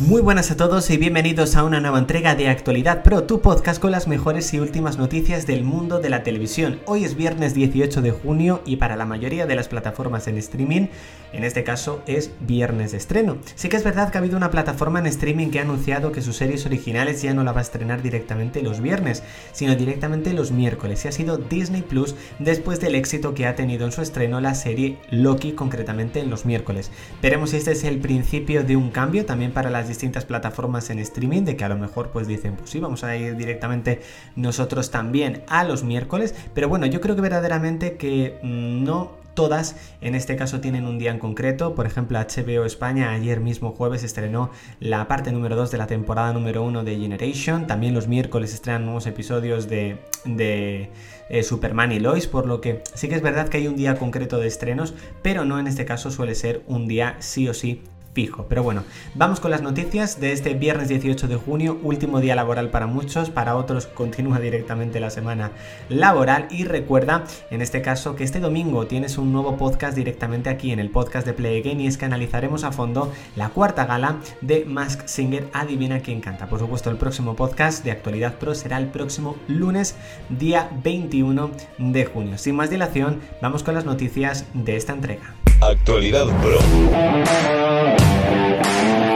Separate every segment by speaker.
Speaker 1: Muy buenas a todos y bienvenidos a una nueva entrega de Actualidad Pro, tu podcast con las mejores y últimas noticias del mundo de la televisión. Hoy es viernes 18 de junio y para la mayoría de las plataformas en streaming, en este caso es viernes de estreno. Sí que es verdad que ha habido una plataforma en streaming que ha anunciado que sus series originales ya no la va a estrenar directamente los viernes, sino directamente los miércoles y ha sido Disney Plus después del éxito que ha tenido en su estreno la serie Loki concretamente en los miércoles. Veremos si este es el principio de un cambio también para las distintas plataformas en streaming, de que a lo mejor pues dicen, pues sí, vamos a ir directamente nosotros también a los miércoles, pero bueno, yo creo que verdaderamente que mm, no todas en este caso tienen un día en concreto. Por ejemplo, HBO España ayer mismo jueves estrenó la parte número 2 de la temporada número 1 de Generation. También los miércoles estrenan nuevos episodios de, de eh, Superman y Lois, por lo que sí que es verdad que hay un día concreto de estrenos, pero no en este caso suele ser un día sí o sí fijo. Pero bueno, vamos con las noticias de este viernes 18 de junio, último día laboral para muchos, para otros continúa directamente la semana laboral y recuerda en este caso que este domingo tienes un nuevo podcast directamente aquí en el podcast de Play Again y es que analizaremos a fondo la cuarta gala de Mask Singer Adivina quién canta. Por supuesto, el próximo podcast de Actualidad Pro será el próximo lunes, día 21 de junio. Sin más dilación, vamos con las noticias de esta entrega.
Speaker 2: Actualidad Pro.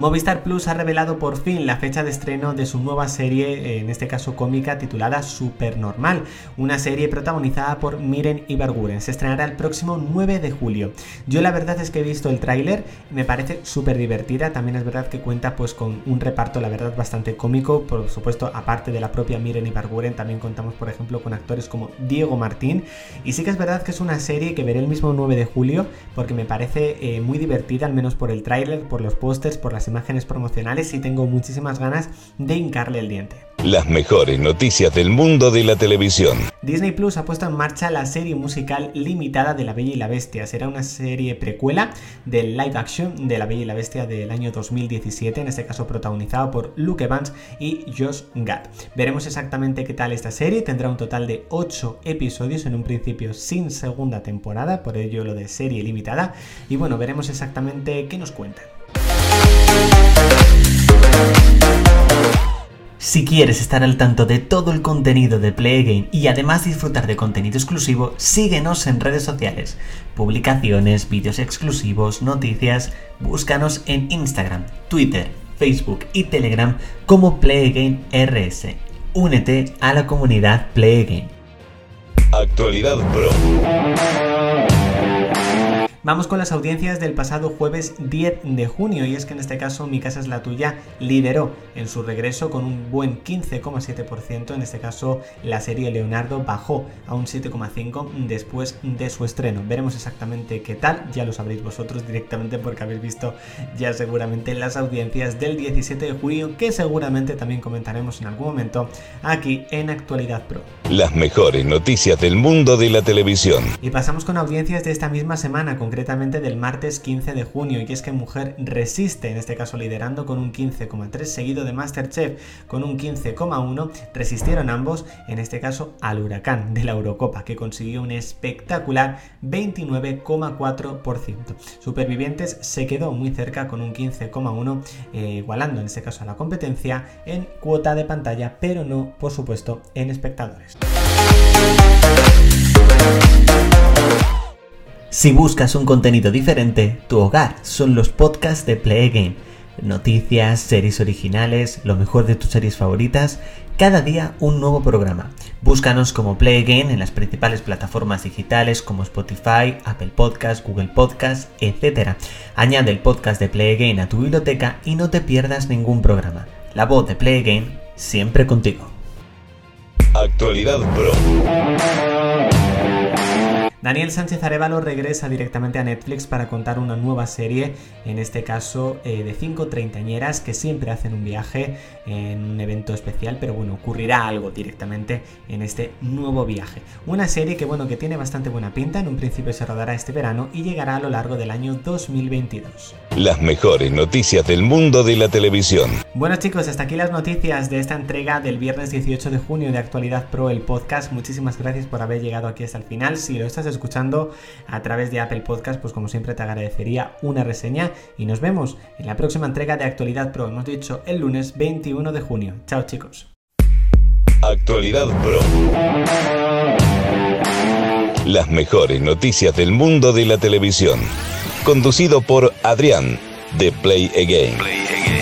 Speaker 1: Movistar Plus ha revelado por fin la fecha de estreno de su nueva serie, en este caso cómica, titulada Supernormal, una serie protagonizada por Miren Ibarguren. Se estrenará el próximo 9 de julio. Yo la verdad es que he visto el tráiler, me parece súper divertida, también es verdad que cuenta pues con un reparto, la verdad, bastante cómico, por supuesto, aparte de la propia Miren Ibarguren, también contamos, por ejemplo, con actores como Diego Martín, y sí que es verdad que es una serie que veré el mismo 9 de julio, porque me parece eh, muy divertida, al menos por el tráiler, por los pósters, por las promocionales y tengo muchísimas ganas de hincarle el diente.
Speaker 2: Las mejores noticias del mundo de la televisión.
Speaker 1: Disney Plus ha puesto en marcha la serie musical limitada de La Bella y la Bestia. Será una serie precuela del live action de La Bella y la Bestia del año 2017, en este caso protagonizado por Luke Evans y Josh Gad. Veremos exactamente qué tal esta serie. Tendrá un total de 8 episodios, en un principio sin segunda temporada, por ello lo de serie limitada. Y bueno, veremos exactamente qué nos cuentan. Si quieres estar al tanto de todo el contenido de Play y además disfrutar de contenido exclusivo, síguenos en redes sociales, publicaciones, vídeos exclusivos, noticias, búscanos en Instagram, Twitter, Facebook y Telegram como Play. Únete a la comunidad Play
Speaker 2: Actualidad Pro.
Speaker 1: Vamos con las audiencias del pasado jueves 10 de junio y es que en este caso Mi Casa es la Tuya lideró en su regreso con un buen 15,7%, en este caso la serie Leonardo bajó a un 7,5% después de su estreno. Veremos exactamente qué tal, ya lo sabréis vosotros directamente porque habéis visto ya seguramente las audiencias del 17 de junio que seguramente también comentaremos en algún momento aquí en Actualidad Pro.
Speaker 2: Las mejores noticias del mundo de la televisión.
Speaker 1: Y pasamos con audiencias de esta misma semana con concretamente del martes 15 de junio, y es que Mujer resiste, en este caso liderando con un 15,3, seguido de Masterchef con un 15,1, resistieron ambos, en este caso al huracán de la Eurocopa, que consiguió un espectacular 29,4%. Supervivientes se quedó muy cerca con un 15,1, eh, igualando en este caso a la competencia en cuota de pantalla, pero no, por supuesto, en espectadores. Si buscas un contenido diferente, tu hogar son los podcasts de Play Game. Noticias, series originales, lo mejor de tus series favoritas, cada día un nuevo programa. Búscanos como Play Game en las principales plataformas digitales como Spotify, Apple Podcasts, Google Podcasts, etc. Añade el podcast de Play Game a tu biblioteca y no te pierdas ningún programa. La voz de Play Game siempre contigo.
Speaker 2: Actualidad Pro.
Speaker 1: Daniel Sánchez Arevalo regresa directamente a Netflix para contar una nueva serie, en este caso eh, de cinco treintañeras que siempre hacen un viaje en un evento especial, pero bueno, ocurrirá algo directamente en este nuevo viaje. Una serie que bueno, que tiene bastante buena pinta, en un principio se rodará este verano y llegará a lo largo del año 2022.
Speaker 2: Las mejores noticias del mundo de la televisión.
Speaker 1: Bueno chicos, hasta aquí las noticias de esta entrega del viernes 18 de junio de Actualidad Pro, el podcast. Muchísimas gracias por haber llegado aquí hasta el final. Si lo estás escuchando a través de Apple Podcast, pues como siempre te agradecería una reseña y nos vemos en la próxima entrega de Actualidad Pro. Hemos dicho el lunes 21 de junio. Chao chicos.
Speaker 2: Actualidad Pro. Las mejores noticias del mundo de la televisión. Conducido por Adrián de Play Again.